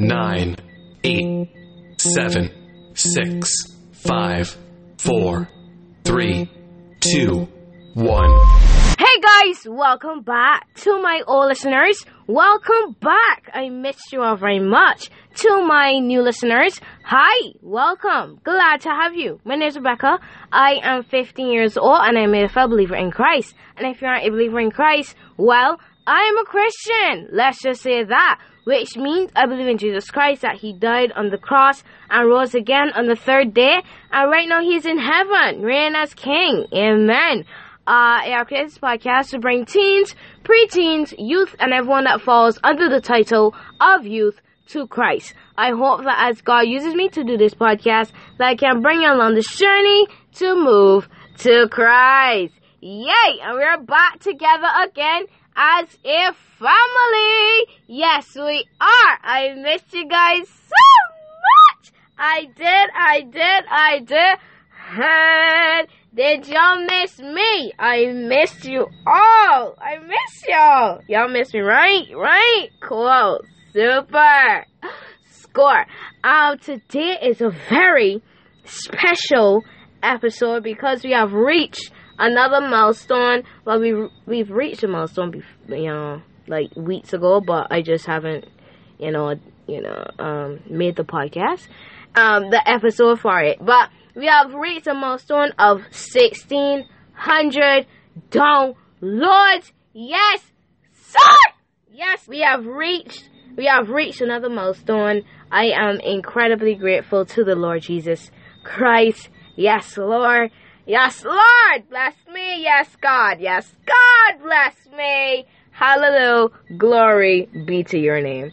nine, eight, seven, six, five, four, three, two, one. Hey guys, welcome back to my old listeners. Welcome back. I missed you all very much. To my new listeners, hi, welcome. Glad to have you. My name is Rebecca. I am 15 years old and I'm a fellow believer in Christ. And if you aren't a believer in Christ, well, I am a Christian. Let's just say that. Which means I believe in Jesus Christ, that He died on the cross and rose again on the third day. And right now He's in heaven, reigning as King. Amen. Uh, created this podcast to bring teens, preteens, youth, and everyone that falls under the title of youth to Christ. I hope that as God uses me to do this podcast, that I can bring you along this journey to move to Christ. Yay! And we're back together again as a family. Yes, we are. I missed you guys so much. I did, I did, I did. Did y'all miss me? I missed you all. I miss y'all. Y'all miss me, right? Right? Cool. Super. Score. Um, today is a very special episode because we have reached another milestone. Well, we we've reached a milestone, you know, like weeks ago, but I just haven't, you know, you know, um, made the podcast, um, the episode for it. But we have reached a milestone of sixteen hundred downloads. Yes, sir. Yes, we have reached. We have reached another milestone. I am incredibly grateful to the Lord Jesus Christ. Yes, Lord. Yes, Lord, bless me. Yes, God. Yes, God, bless me. Hallelujah. Glory be to your name.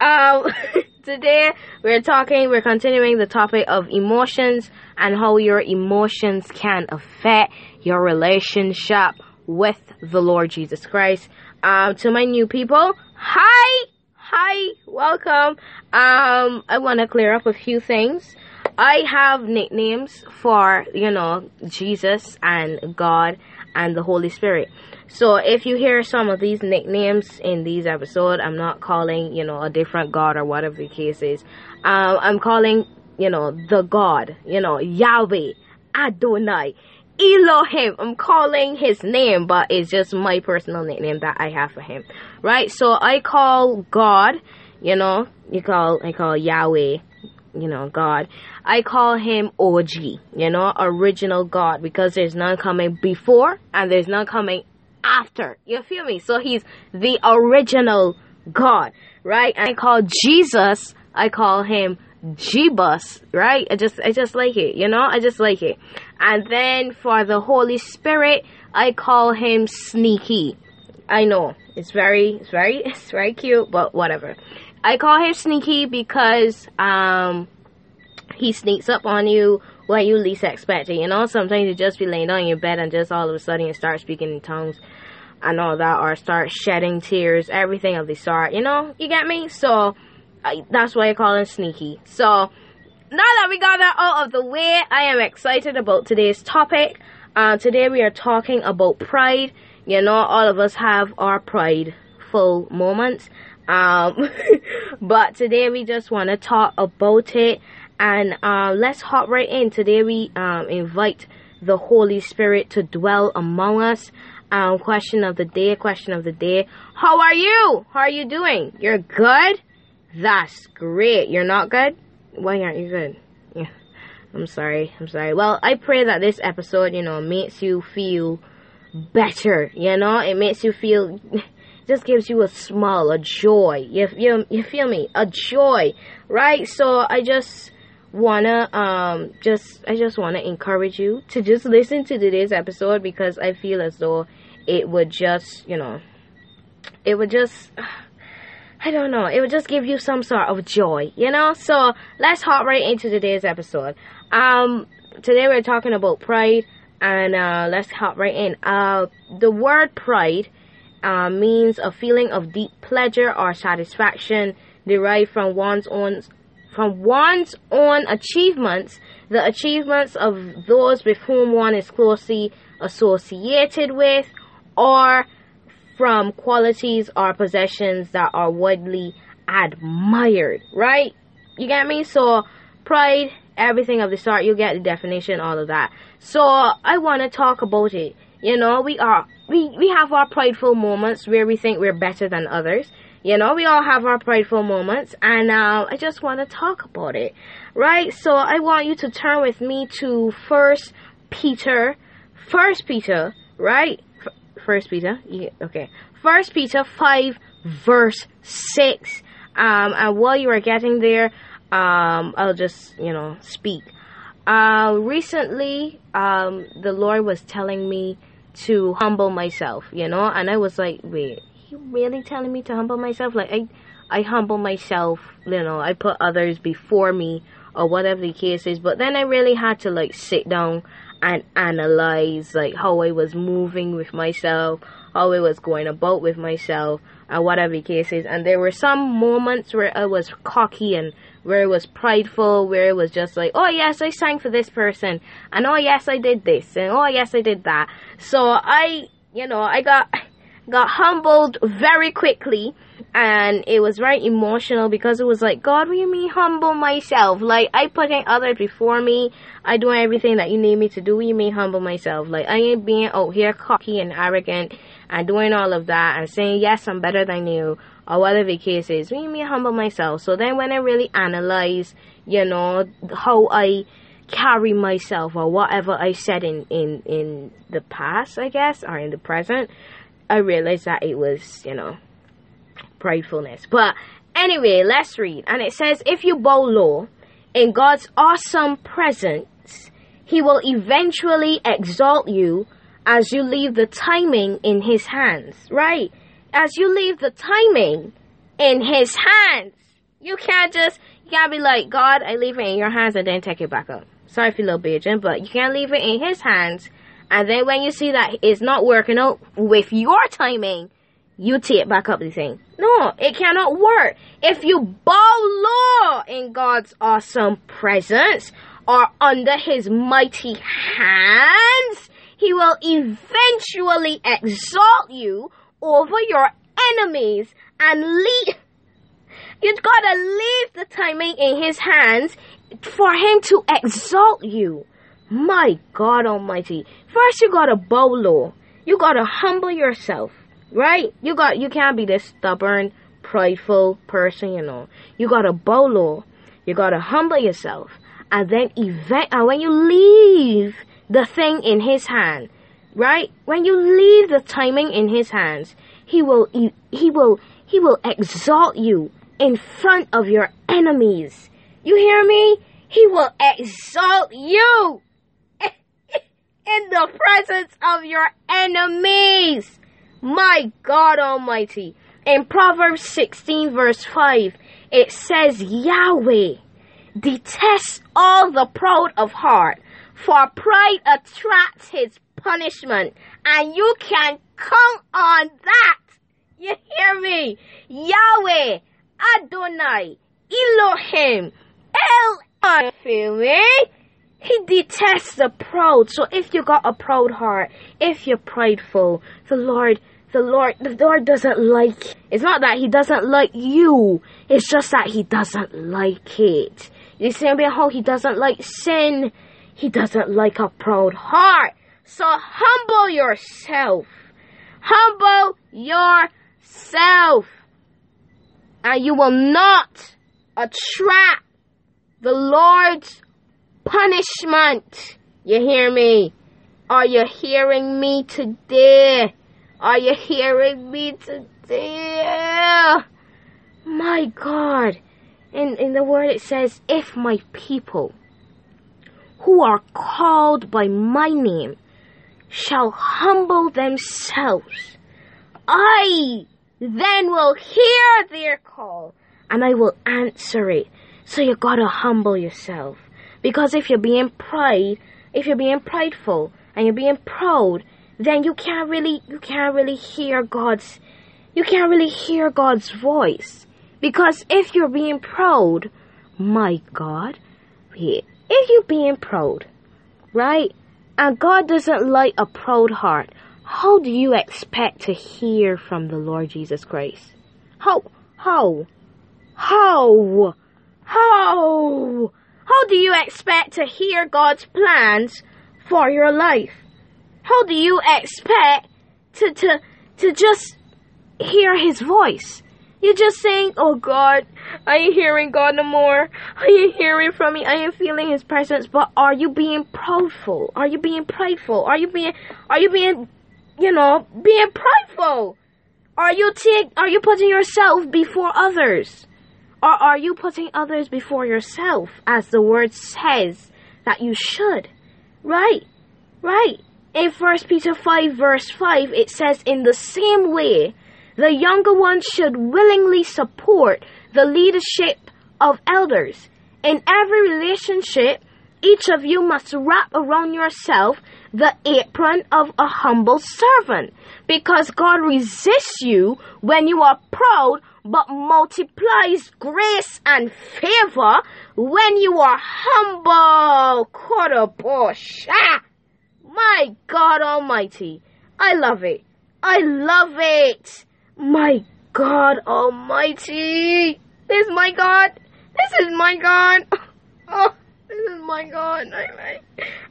Um, today we're talking, we're continuing the topic of emotions and how your emotions can affect your relationship with the Lord Jesus Christ. Um, to my new people, hi, hi, welcome. Um, I want to clear up a few things. I have nicknames for, you know, Jesus and God and the Holy Spirit. So if you hear some of these nicknames in these episodes, I'm not calling, you know, a different God or whatever the case is. Um, I'm calling, you know, the God, you know, Yahweh, Adonai, Elohim. I'm calling his name, but it's just my personal nickname that I have for him. Right? So I call God, you know, you call, I call Yahweh, you know, God. I call him OG, you know, original God, because there's none coming before and there's none coming after. You feel me? So he's the original God, right? And I call Jesus, I call him Jebus, right? I just, I just like it, you know, I just like it. And then for the Holy Spirit, I call him Sneaky. I know it's very, it's very, it's very cute, but whatever. I call him Sneaky because um he sneaks up on you when you least expect it. You know, sometimes you just be laying in your bed and just all of a sudden you start speaking in tongues and all that, or start shedding tears, everything of the sort. You know, you get me? So I, that's why I call him Sneaky. So now that we got that out of the way, I am excited about today's topic. Uh, today we are talking about pride. You know, all of us have our prideful moments. Um, but today we just want to talk about it and uh, let's hop right in. Today we um, invite the Holy Spirit to dwell among us. Um, question of the day, question of the day. How are you? How are you doing? You're good? That's great. You're not good? Why aren't you good? Yeah. I'm sorry. I'm sorry. Well, I pray that this episode, you know, makes you feel better. You know, it makes you feel, just gives you a smile, a joy. You, you, you feel me? A joy, right? So I just wanna um just I just wanna encourage you to just listen to today's episode because I feel as though it would just you know it would just I don't know it would just give you some sort of joy you know? So let's hop right into today's episode. Um today we're talking about pride and uh let's hop right in. Uh the word pride uh, means a feeling of deep pleasure or satisfaction derived from one's own from one's own achievements, the achievements of those with whom one is closely associated with, or from qualities or possessions that are widely admired, right? You get me? So, pride, everything of the sort, you get the definition, all of that. So, I want to talk about it. You know, we are, we, we have our prideful moments where we think we're better than others. You know, we all have our prideful moments, and uh, I just want to talk about it, right? So I want you to turn with me to First Peter, First Peter, right? First Peter, okay. First Peter five verse six. Um, and while you are getting there, um, I'll just you know speak. Uh, recently, um, the Lord was telling me to humble myself, you know, and I was like, wait, you really telling me to humble myself? Like I, I humble myself, you know, I put others before me or whatever the case is. But then I really had to like sit down and analyze like how I was moving with myself, how I was going about with myself, and whatever the case is. And there were some moments where I was cocky and where it was prideful, where it was just like, oh yes, I sang for this person, and oh yes, I did this, and oh yes, I did that. So I, you know, I got got humbled very quickly and it was very emotional because it was like god will you mean humble myself? Like i putting others before me. I doing everything that you need me to do. You mean humble myself? Like i ain't being out here cocky and arrogant and doing all of that and saying yes i'm better than you or whatever the case is. You mean humble myself? So then when i really analyze you know how i carry myself or whatever i said in in in the past i guess or in the present I realized that it was, you know, pridefulness. But anyway, let's read. And it says, If you bow low in God's awesome presence, He will eventually exalt you as you leave the timing in His hands. Right? As you leave the timing in His hands. You can't just, you can't be like, God, I leave it in your hands and then take it back up. Sorry a little bitching, but you can't leave it in His hands and then when you see that it's not working out with your timing, you take back up the thing. No, it cannot work. If you bow low in God's awesome presence or under his mighty hands, he will eventually exalt you over your enemies and lead. You've gotta leave the timing in his hands for him to exalt you. My God Almighty. First, you gotta bow low. You gotta humble yourself, right? You got, you can't be this stubborn, prideful person, you know. You gotta bow low. You gotta humble yourself. And then event, and when you leave the thing in his hand, right? When you leave the timing in his hands, he will, he, he will, he will exalt you in front of your enemies. You hear me? He will exalt you in the presence of your enemies. My God Almighty. In Proverbs 16 verse 5, it says Yahweh detests all the proud of heart, for pride attracts his punishment, and you can count on that. You hear me? Yahweh, Adonai, Elohim, El, feel me? He detests the proud. So if you got a proud heart, if you're prideful, the Lord, the Lord, the Lord doesn't like. It's not that He doesn't like you. It's just that He doesn't like it. You see how He doesn't like sin. He doesn't like a proud heart. So humble yourself. Humble yourself. And you will not attract the Lord's punishment. You hear me? Are you hearing me today? Are you hearing me today? My God. In, in the word it says, if my people who are called by my name shall humble themselves, I then will hear their call and I will answer it. So you gotta humble yourself. Because if you're being pride, if you're being prideful and you're being proud, then you can't really you can't really hear God's you can't really hear God's voice. Because if you're being proud, my God, if you're being proud, right? And God doesn't like a proud heart, how do you expect to hear from the Lord Jesus Christ? How? How? How? How? How do you expect to hear God's plans for your life? How do you expect to, to, to just hear His voice? You're just saying, Oh God, I ain't hearing God no more. I ain't hearing from me. I ain't feeling His presence. But are you being prideful? Are you being prideful? Are you being, are you being, you know, being prideful? Are you take, are you putting yourself before others? Or are you putting others before yourself as the word says that you should? Right. Right. In 1 Peter 5 verse 5 it says in the same way the younger ones should willingly support the leadership of elders. In every relationship, each of you must wrap around yourself the apron of a humble servant because God resists you when you are proud but multiplies grace and favor when you are humble. Korobosha. My God Almighty. I love it. I love it. My God Almighty. This is my God. This is my God. Oh, this is my God. I, I,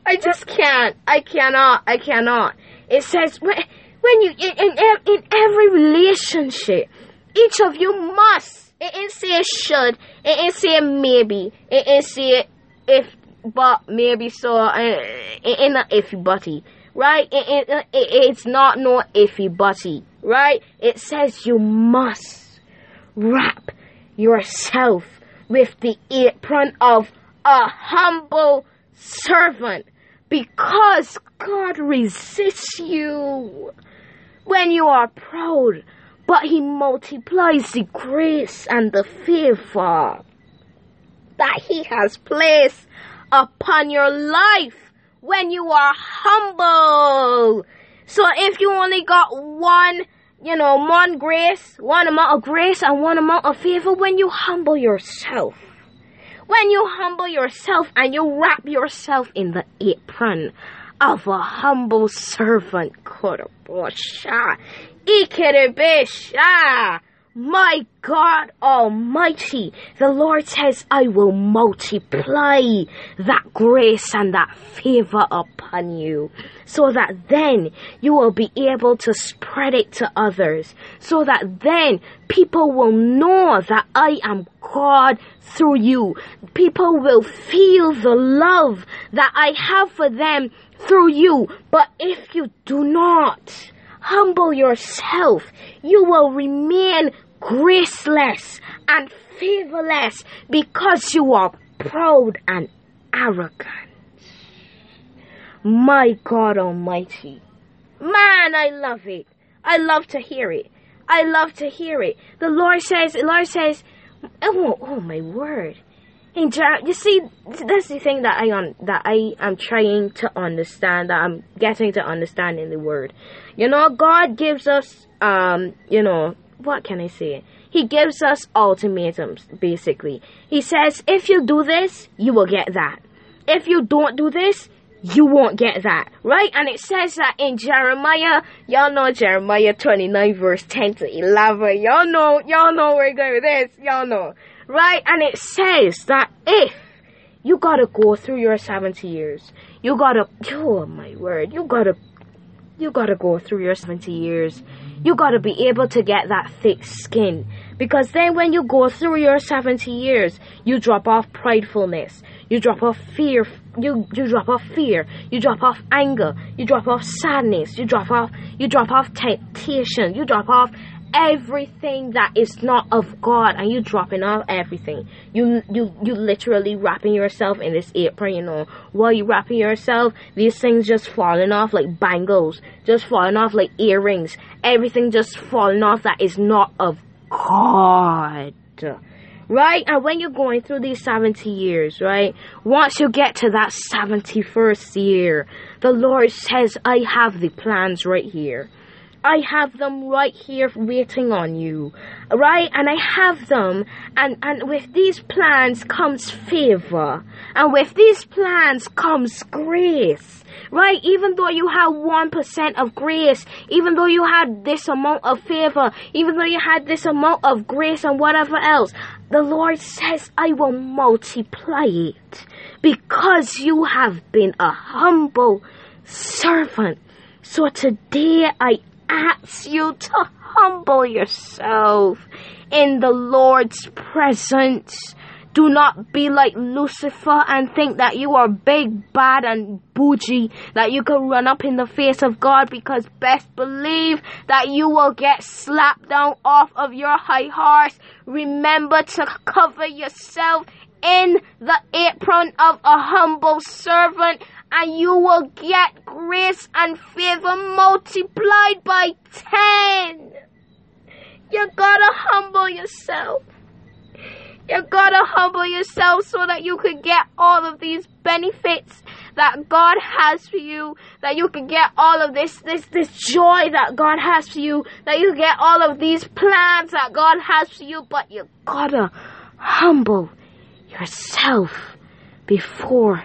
I just can't. I cannot. I cannot. It says when, when you in, in, in every relationship, each of you must. It ain't say should. It ain't say maybe. It ain't say if but maybe so. It ain't not iffy butty. Right? It, it, it's not no iffy butty. Right? It says you must wrap yourself with the apron of a humble servant because God resists you when you are proud, but He multiplies the grace and the favor that He has placed upon your life when you are humble. So if you only got one, you know, one grace, one amount of grace and one amount of favor, when you humble yourself, when you humble yourself and you wrap yourself in the apron of a humble servant, Ikerebesha, my God Almighty, the Lord says, I will multiply that grace and that favor upon you so that then you will be able to spread it to others so that then people will know that I am God through you. People will feel the love that I have for them through you. But if you do not, humble yourself, you will remain graceless and favorless because you are proud and arrogant. My God Almighty. Man, I love it. I love to hear it. I love to hear it. The Lord says, the Lord says, oh, oh my word. And you see, that's the thing that I un- that I am trying to understand, that I'm getting to understand in the Word. You know, God gives us, um, you know, what can I say? He gives us ultimatums, basically. He says, if you do this, you will get that. If you don't do this, you won't get that, right? And it says that in Jeremiah, y'all know Jeremiah 29 verse 10 to 11. Y'all know, y'all know where we're going with this. Y'all know, right? And it says that if you gotta go through your 70 years, you gotta, oh my word, you gotta, you gotta go through your 70 years. You gotta be able to get that thick skin. Because then when you go through your 70 years, you drop off pridefulness. You drop off fear. You, you drop off fear. You drop off anger. You drop off sadness. You drop off, you drop off temptation. You drop off everything that is not of God and you dropping off everything. You you you literally wrapping yourself in this apron, you know. While you wrapping yourself, these things just falling off like bangles, just falling off like earrings. Everything just falling off that is not of God. Right? And when you're going through these 70 years, right? Once you get to that 71st year, the Lord says, I have the plans right here. I have them right here waiting on you. Right? And I have them and, and with these plans comes favor. And with these plans comes grace. Right? Even though you have 1% of grace, even though you had this amount of favor, even though you had this amount of grace and whatever else, the Lord says, I will multiply it because you have been a humble servant. So today I ask you to humble yourself in the Lord's presence. Do not be like Lucifer and think that you are big, bad, and bougie, that you can run up in the face of God because best believe that you will get slapped down off of your high horse. Remember to cover yourself in the apron of a humble servant and you will get grace and favor multiplied by ten. You gotta humble yourself. You gotta humble yourself so that you can get all of these benefits that God has for you, that you can get all of this, this, this joy that God has for you, that you get all of these plans that God has for you, but you gotta humble yourself before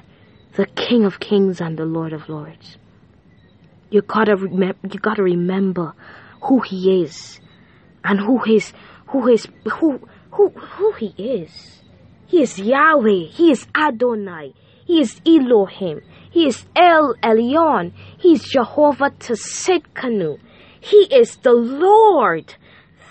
the King of Kings and the Lord of Lords. You gotta remember, you gotta remember who He is and who His, who His, who, who, who He is. He is Yahweh. He is Adonai. He is Elohim. He is El Elyon. He is Jehovah Tsidkenu. He is the Lord.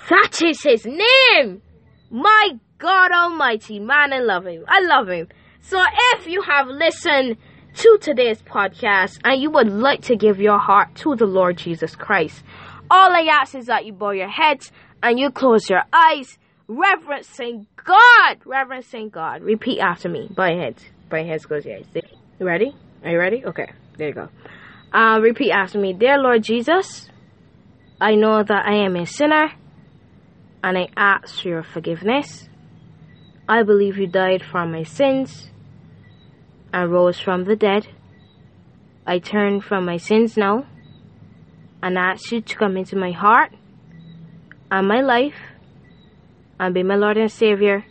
That is His name. My God Almighty, man, I love Him. I love Him. So if you have listened to today's podcast and you would like to give your heart to the Lord Jesus Christ, all I ask is that you bow your heads and you close your eyes, reverencing God, reverencing God. Repeat after me. Bow your heads. Bow your heads, close your eyes. You ready? Are you ready? Okay, there you go. Uh, repeat after me. Dear Lord Jesus, I know that I am a sinner and I ask for your forgiveness. I believe you died for my sins and rose from the dead. I turn from my sins now and ask you to come into my heart and my life and be my Lord and Savior,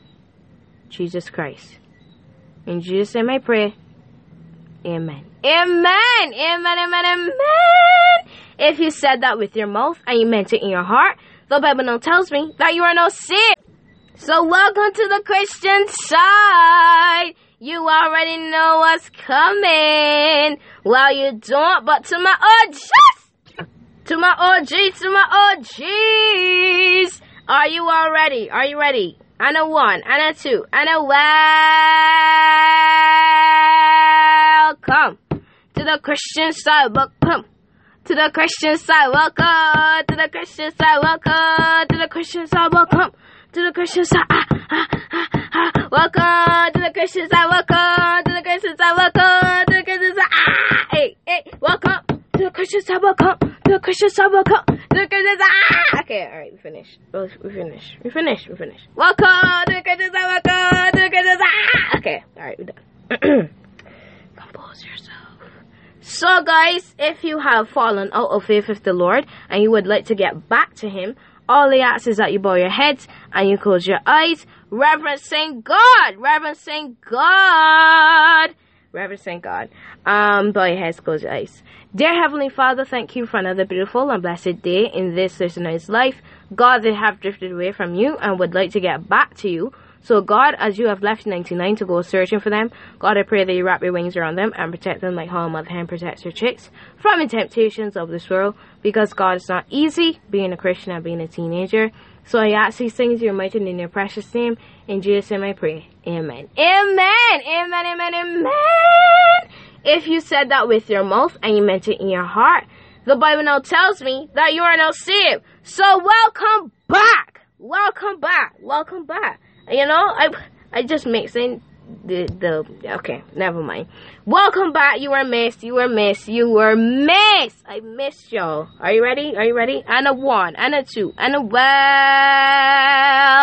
Jesus Christ. In Jesus' name I pray. Amen. Amen. Amen. Amen. Amen. If you said that with your mouth and you meant it in your heart, the Bible now tells me that you are now saved. So welcome to the Christian side. You already know what's coming. Well, you don't, but to my OGs, to my OGs, to my OGs. Are you all ready? Are you ready? And a one, and a two, and a welcome to the Christian side. Welcome to the Christian side. Welcome to the Christian side. Welcome to the Christian side. Welcome to the Christian side. Ah, ah, ah, ah. Welcome to the Christian side. Welcome to the Christian side. Welcome to the Christian side. Ah, hey, hey. Welcome to the Christian side. Welcome to the Christian side. Welcome to the Christian side. Ah. Okay, all right, we finished. We finished. We finished. We finished. Welcome to the Christian side. Welcome to the Christian side. Ah. Okay, all right, we're done. Compose yourself. So, guys, if you have fallen out of faith with the Lord and you would like to get back to Him, all I ask is that you bow your heads and you close your eyes, reverencing God, reverencing God, reverencing God. Um, bow your heads, close your eyes. Dear Heavenly Father, thank you for another beautiful and blessed day in this listener's life. God, they have drifted away from you and would like to get back to you. So, God, as you have left 99 to go searching for them, God, I pray that you wrap your wings around them and protect them like how a mother hen protects her chicks from the temptations of this world. Because, God, it's not easy being a Christian and being a teenager. So, I ask these things, your mighty in your precious name. In Jesus' name I pray. Amen. Amen. Amen. Amen. Amen. If you said that with your mouth and you meant it in your heart, the Bible now tells me that you are now saved. So, welcome back. Welcome back. Welcome back. You know, I I just mixing the the okay, never mind. Welcome back. You were missed. You were missed. You were missed. I missed y'all. Are you ready? Are you ready? And a one, and a two, and a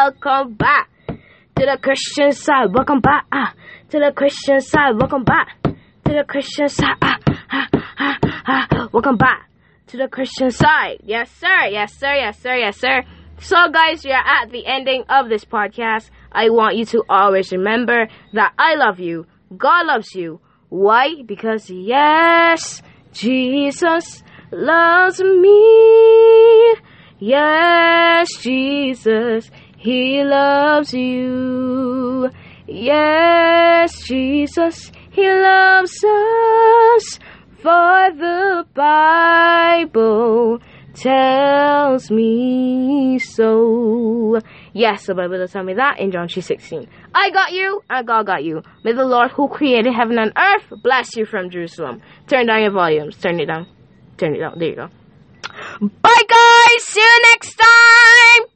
welcome back to the Christian side. Welcome back ah, to the Christian side. Welcome back to the Christian side. Ah, ah, ah, ah. Welcome back to the Christian side. Yes, sir. Yes, sir. Yes, sir. Yes, sir. So, guys, we are at the ending of this podcast. I want you to always remember that I love you. God loves you. Why? Because, yes, Jesus loves me. Yes, Jesus, He loves you. Yes, Jesus, He loves us. For the Bible tells me so. Yes, the Bible does tell me that in John 3.16. I got you, and God got you. May the Lord who created heaven and earth bless you from Jerusalem. Turn down your volumes. Turn it down. Turn it down. There you go. Bye, guys. See you next time.